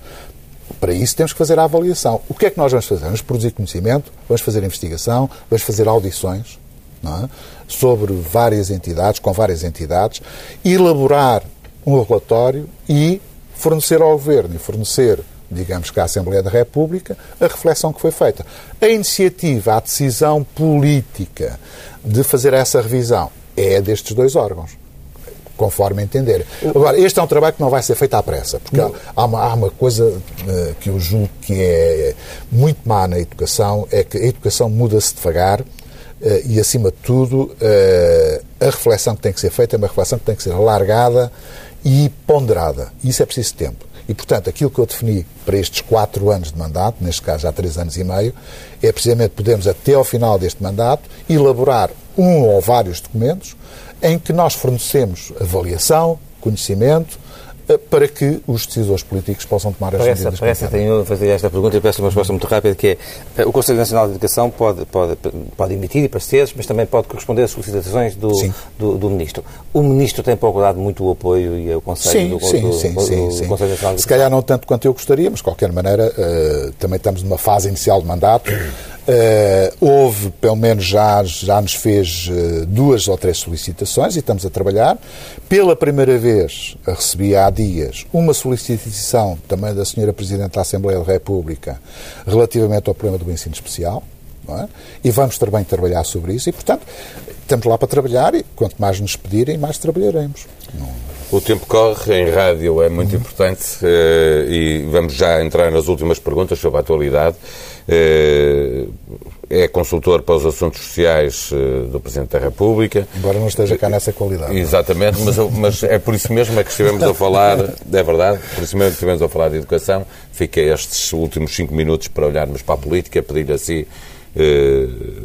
Para isso temos que fazer a avaliação. O que é que nós vamos fazer? Vamos produzir conhecimento, vamos fazer investigação, vamos fazer audições, é? Sobre várias entidades, com várias entidades, elaborar um relatório e fornecer ao Governo e fornecer, digamos que à Assembleia da República, a reflexão que foi feita. A iniciativa, a decisão política de fazer essa revisão é destes dois órgãos conforme entender. Agora, este é um trabalho que não vai ser feito à pressa, porque há uma, há uma, coisa uh, que eu julgo que é muito má na educação, é que a educação muda-se devagar, e, acima de tudo, eh, a reflexão que tem que ser feita é uma reflexão que tem que ser alargada e ponderada. Isso é preciso tempo. E, portanto, aquilo que eu defini para estes quatro anos de mandato, neste caso já três anos e meio, é precisamente podermos, até ao final deste mandato, elaborar um ou vários documentos em que nós fornecemos avaliação, conhecimento, eh, para que os decisores políticos possam tomar as parece, medidas. Parece, tenho fazer esta pergunta e peço uma resposta muito rápida, que é eh, o Conselho Nacional de Educação pode, pode, pode emitir pareceres, mas também pode corresponder às solicitações do, do, do, Ministro. O Ministro tem procurado muito o apoio e o Conselho, sim, do, sim, do, sim, sim, Conselho Nacional de Educação. Se calhar não tanto quanto eu gostaria, mas de qualquer maneira uh, também estamos numa fase inicial de mandato. Uh, houve, pelo menos já, já nos fez uh, duas ou três solicitações e estamos a trabalhar. Pela primeira vez, recebi há dias uma solicitação também da Senhora Presidente da Assembleia da República relativamente ao problema do ensino especial. É? E vamos também trabalhar sobre isso e, portanto, estamos lá para trabalhar e quanto mais nos pedirem, mais trabalharemos. Não... O tempo corre, em rádio é muito uhum. importante e vamos já entrar nas últimas perguntas sobre a atualidade. Uh, é consultor para os assuntos sociais uh, do Presidente da República. Embora não esteja cá nessa qualidade. Exatamente, mas, mas, é por isso mesmo é que estivemos a falar, é verdade, por isso mesmo que estivemos a falar de educação. Fica estes últimos cinco minutos para olharmos para a política, pedir assim eh,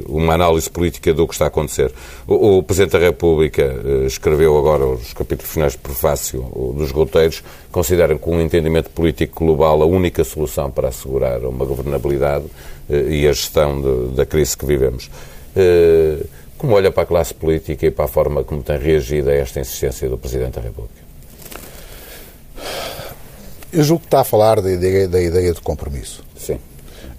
uma análise política do que está a acontecer. O, o Presidente da República eh, escreveu agora os capítulos finais de prefácio dos roteiros, consideram que um entendimento político global a única solução para assegurar uma governabilidade eh, e a gestão de, da crise que vivemos. Como olha para a classe política e para a forma como tem reagido a esta insistência do Presidente da República? Eu julgo que está a falar da ideia, da ideia de compromisso. Sim.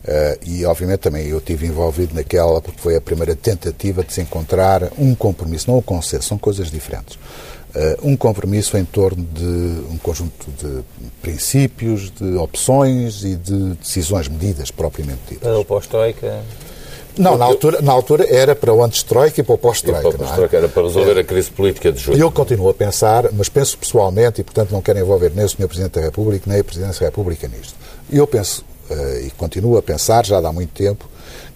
Uh, e, obviamente, também eu estive envolvido naquela, porque foi a primeira tentativa de se encontrar um compromisso, não um consenso, são coisas diferentes. Uh, um compromisso em torno de um conjunto de princípios, de opções e de decisões medidas propriamente ditas. O pós-Troika? Não, na altura, na altura era para o antes-troika e para o pós-troika. Pós é? Era para resolver é. a crise política de julho. Eu continuo a pensar, mas penso pessoalmente, e portanto não quero envolver nem o Sr. Presidente da República, nem a Presidência da República nisto. Eu penso, e continuo a pensar, já há muito tempo,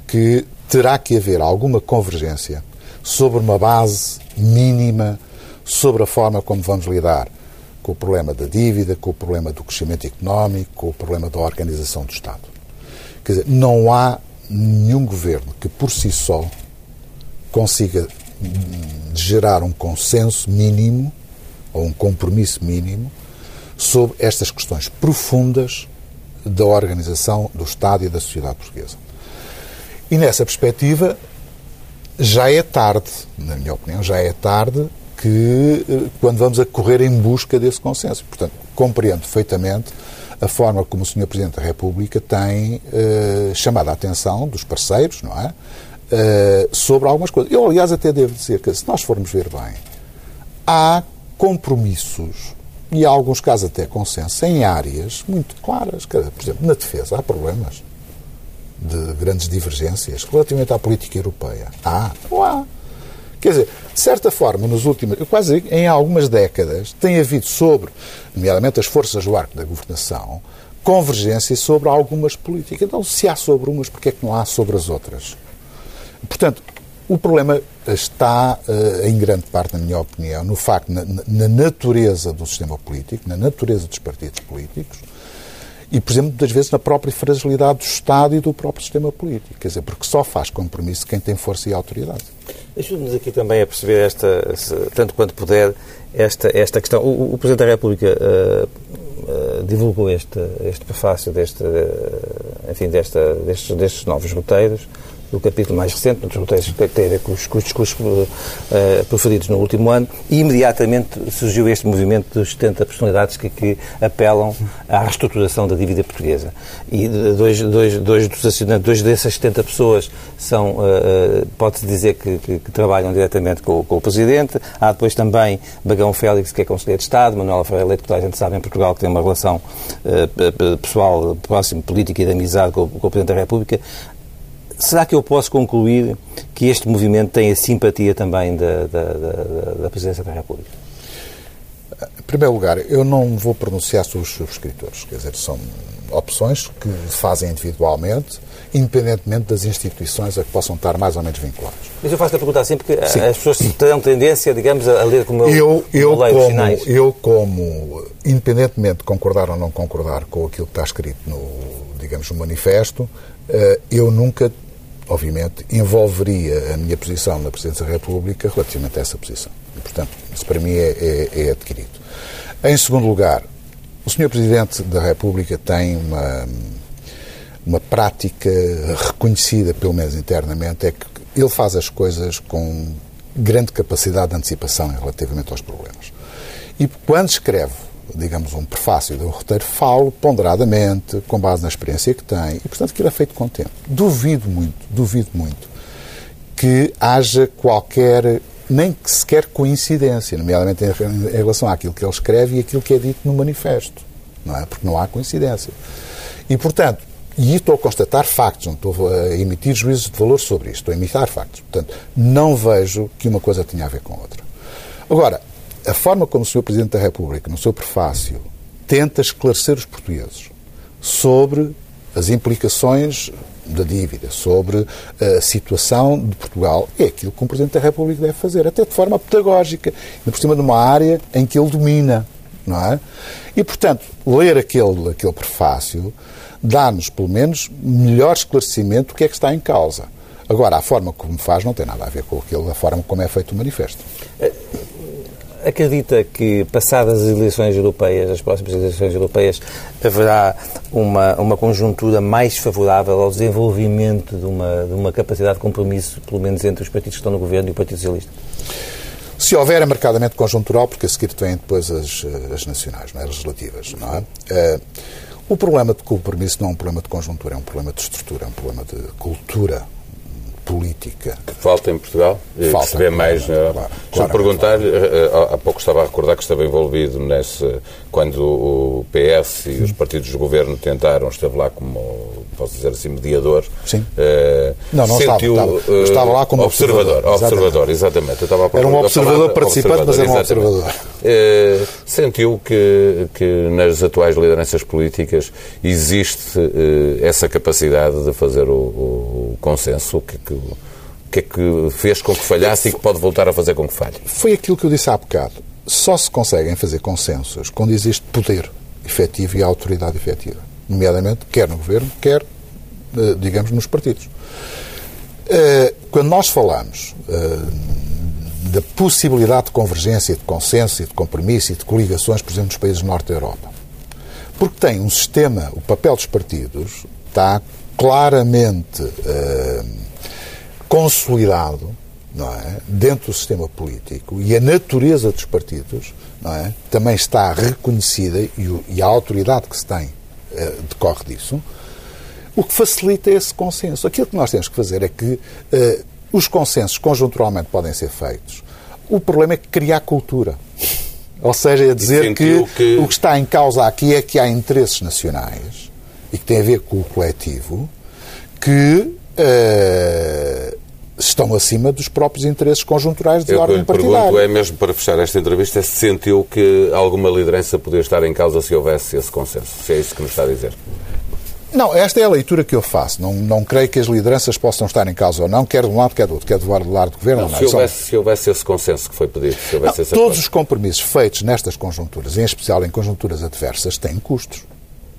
que terá que haver alguma convergência sobre uma base mínima sobre a forma como vamos lidar com o problema da dívida, com o problema do crescimento económico, com o problema da organização do Estado. Quer dizer, não há nenhum governo que por si só consiga gerar um consenso mínimo ou um compromisso mínimo sobre estas questões profundas da organização do Estado e da sociedade portuguesa. E nessa perspectiva, já é tarde, na minha opinião, já é tarde que eh, quando vamos a correr em busca desse consenso. Portanto, compreendo perfeitamente a forma como o Sr. Presidente da República tem uh, chamado a atenção dos parceiros, não é? Uh, sobre algumas coisas. Eu, aliás, até devo dizer que, se nós formos ver bem, há compromissos e, em alguns casos, até consenso em áreas muito claras. Por exemplo, na defesa há problemas de grandes divergências relativamente à política europeia. Há, não há. Quer dizer, de certa forma, nos últimos, quase em algumas décadas, tem havido sobre, nomeadamente as forças do arco da governação, convergência sobre algumas políticas. Então, se há sobre umas, porquê é que não há sobre as outras? Portanto, o problema está, eh, em grande parte, na minha opinião, no facto, na, na natureza do sistema político, na natureza dos partidos políticos, e, por exemplo, muitas vezes na própria fragilidade do Estado e do próprio sistema político. Quer dizer, porque só faz compromisso quem tem força e autoridade. Ajude-nos aqui também a perceber esta, tanto quanto puder, esta, esta questão. O, o Presidente da República uh, uh, divulgou este, este prefácio deste, uh, enfim, desta, destes, destes novos roteiros do capítulo mais recente, dos roteiros que tem a ver com os, discursos uh, proferidos no último ano, e imediatamente surgiu este movimento dos 70 personalidades que, que apelam à reestruturação da dívida portuguesa. E dois, dois, dois dos assinantes, dois dessas 70 pessoas são, uh, pode-se dizer que, que, que, trabalham diretamente com, com, o Presidente. Há depois também Bagão Félix, que é Conselheiro de Estado, Manuel Ferreira Leite, que toda a gente sabe em Portugal, que tem uma relação uh, pessoal, próxima, política e de amizade com, com o Presidente da República. Será que eu posso concluir que este movimento tem a simpatia também da, da, da, da Presidência da República? Em primeiro lugar, eu não vou pronunciar sobre os subscritores, quer dizer, são opções que fazem individualmente, independentemente das instituições a que possam estar mais ou menos vinculadas. Mas eu faço a pergunta assim porque Sim. as pessoas terão tendência, digamos, a ler como eu, eu, eu como, sinais. Eu, como, independentemente de concordar ou não concordar com aquilo que está escrito no, digamos, no manifesto, eh, eu nunca obviamente, envolveria a minha posição na Presidência da República relativamente a essa posição. E, portanto, isso para mim é, é, é adquirido. Em segundo lugar, o Sr. Presidente da República tem uma, uma prática reconhecida, pelo menos internamente, é que ele faz as coisas com grande capacidade de antecipação relativamente aos problemas. E quando escreve digamos, um prefácio do roteiro, falo ponderadamente, com base na experiência que tem, e, portanto, aquilo é feito com tempo. Duvido muito, duvido muito que haja qualquer, nem que sequer coincidência, nomeadamente em relação àquilo que ele escreve e aquilo que é dito no manifesto, não é? Porque não há coincidência. E, portanto, e estou a constatar factos, não estou a emitir juízos de valor sobre isto, estou a imitar factos. Portanto, não vejo que uma coisa tenha a ver com outra. Agora, a forma como o Sr. Presidente da República, no seu prefácio, tenta esclarecer os portugueses sobre as implicações da dívida, sobre a situação de Portugal, é aquilo que um Presidente da República deve fazer, até de forma pedagógica, por cima de uma área em que ele domina, não é? E, portanto, ler aquele, aquele prefácio dá-nos, pelo menos, melhor esclarecimento do que é que está em causa. Agora, a forma como faz não tem nada a ver com aquilo, a forma como é feito o manifesto. Eh, acredita que, passadas as eleições europeias, as próximas eleições europeias, haverá uma, uma conjuntura mais favorável ao desenvolvimento de uma, de uma capacidade de compromisso, pelo menos entre os partidos que estão no governo e o Partido Socialista? Se houver, é marcadamente conjuntural, porque a seguir vêm depois as, as nacionais, não é? as legislativas. Não é? Uh, o problema de compromisso não é um problema de conjuntura, é um problema de estrutura, é um problema de cultura política. Falta em Portugal? Falta. Se vê mais. Claro, Claro, claro. perguntar-lhe, eh, há pouco estava a recordar que estava envolvido nesse. quando o PS e os partidos do governo tentaram, esteve lá como, posso dizer assim, mediador. Sim. Eh, Não, não estava, sentiu, estava- eu eh, estava lá como observador. observador, Observador, exatamente. Estava a Era um observador participante, mas era um exatamente. observador. Eh, sentiu que, que nas atuais lideranças políticas existe eh, essa capacidade de fazer o, o consenso? O que, é que, o que é que fez com que falhasse e que pode voltar a fazer com que falhe? Foi aquilo que eu disse há bocado. Só se conseguem fazer consensos quando existe poder efetivo e autoridade efetiva. Nomeadamente, quer no governo, quer, eh, digamos, nos partidos. Eh, Quando nós falamos eh, da possibilidade de convergência, de consenso e de compromisso e de coligações, por exemplo, nos países do norte da Europa, porque tem um sistema, o papel dos partidos está claramente consolidado não é? dentro do sistema político e a natureza dos partidos não é? também está reconhecida e, o- e a autoridade que se tem eh, decorre disso, o que facilita esse consenso. Aquilo que nós temos que fazer é que eh, os consensos conjunturalmente podem ser feitos. O problema é criar cultura. Ou seja, é dizer que, que- o que está em causa aqui é que há interesses nacionais e que tem a ver com o coletivo que eh, estão acima dos próprios interesses conjunturais de Eu ordem lhe pergunto partidária. é mesmo para fechar esta entrevista se sentiu que alguma liderança podia estar em causa se houvesse esse consenso. Se é isso que nos está a dizer. Não, esta é a leitura que eu faço. Não, não creio que as lideranças possam estar em causa ou não, quer de um lado, quer do outro, quer do lado do governo ou não. Se houvesse, se houvesse esse consenso que foi pedido, se houvesse Não, todos acordo. os compromissos feitos nestas conjunturas, em especial em conjunturas adversas, têm custos.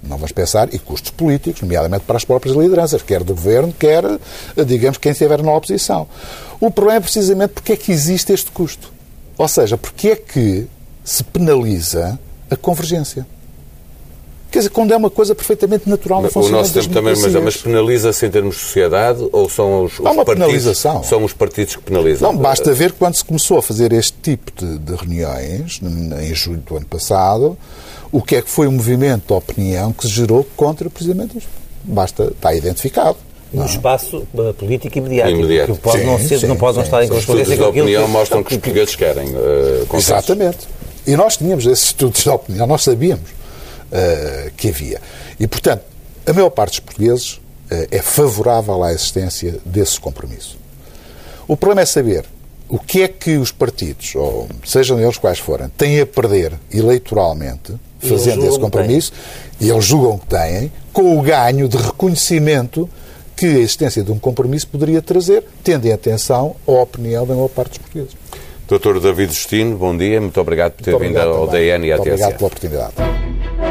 Não vamos pensar, e custos políticos, nomeadamente para as próprias lideranças, quer do governo, quer, eh, digamos, quem estiver na oposição. O problema é precisamente porque é que existe este custo. Ou seja, porque é que se penaliza a convergência. Quer dizer, quando é uma coisa perfeitamente natural no O funcionamento nosso tempo também, mas, democracias. mas penaliza-se em termos de sociedade ou são os, os partidos? penalização. São os partidos que penalizam? Não, basta ver quando se começou a fazer este tipo de, de reuniões, em julho do ano passado, o que é que foi o movimento de opinião que se gerou contra precisamente isto. Basta, está identificado. No espaço uh, político e mediático. Imediato. Que pode Sim, não, ser, sim, não pode não sim. estar em Os estudos correspondência de com aquilo opinião que... mostram que os portugueses querem uh. Exatamente. E nós tínhamos esses estudos de opinião, nós sabíamos eh, que havia. E, portanto, a maior parte dos portugueses eh, é favorável à existência desse compromisso. O problema é saber o que é que os partidos, ou sejam eles quais forem, têm a perder eleitoralmente fazendo esse compromisso, e eles julgam que têm, com o ganho de reconhecimento que a existência de um compromisso poderia trazer, tendo em atenção a opinião da maior parte dos portugueses. Doutor David Justino, bom dia, muito obrigado por ter Muito vindo obrigado ao também. DN e à Muito obrigado TSF. pela oportunidade.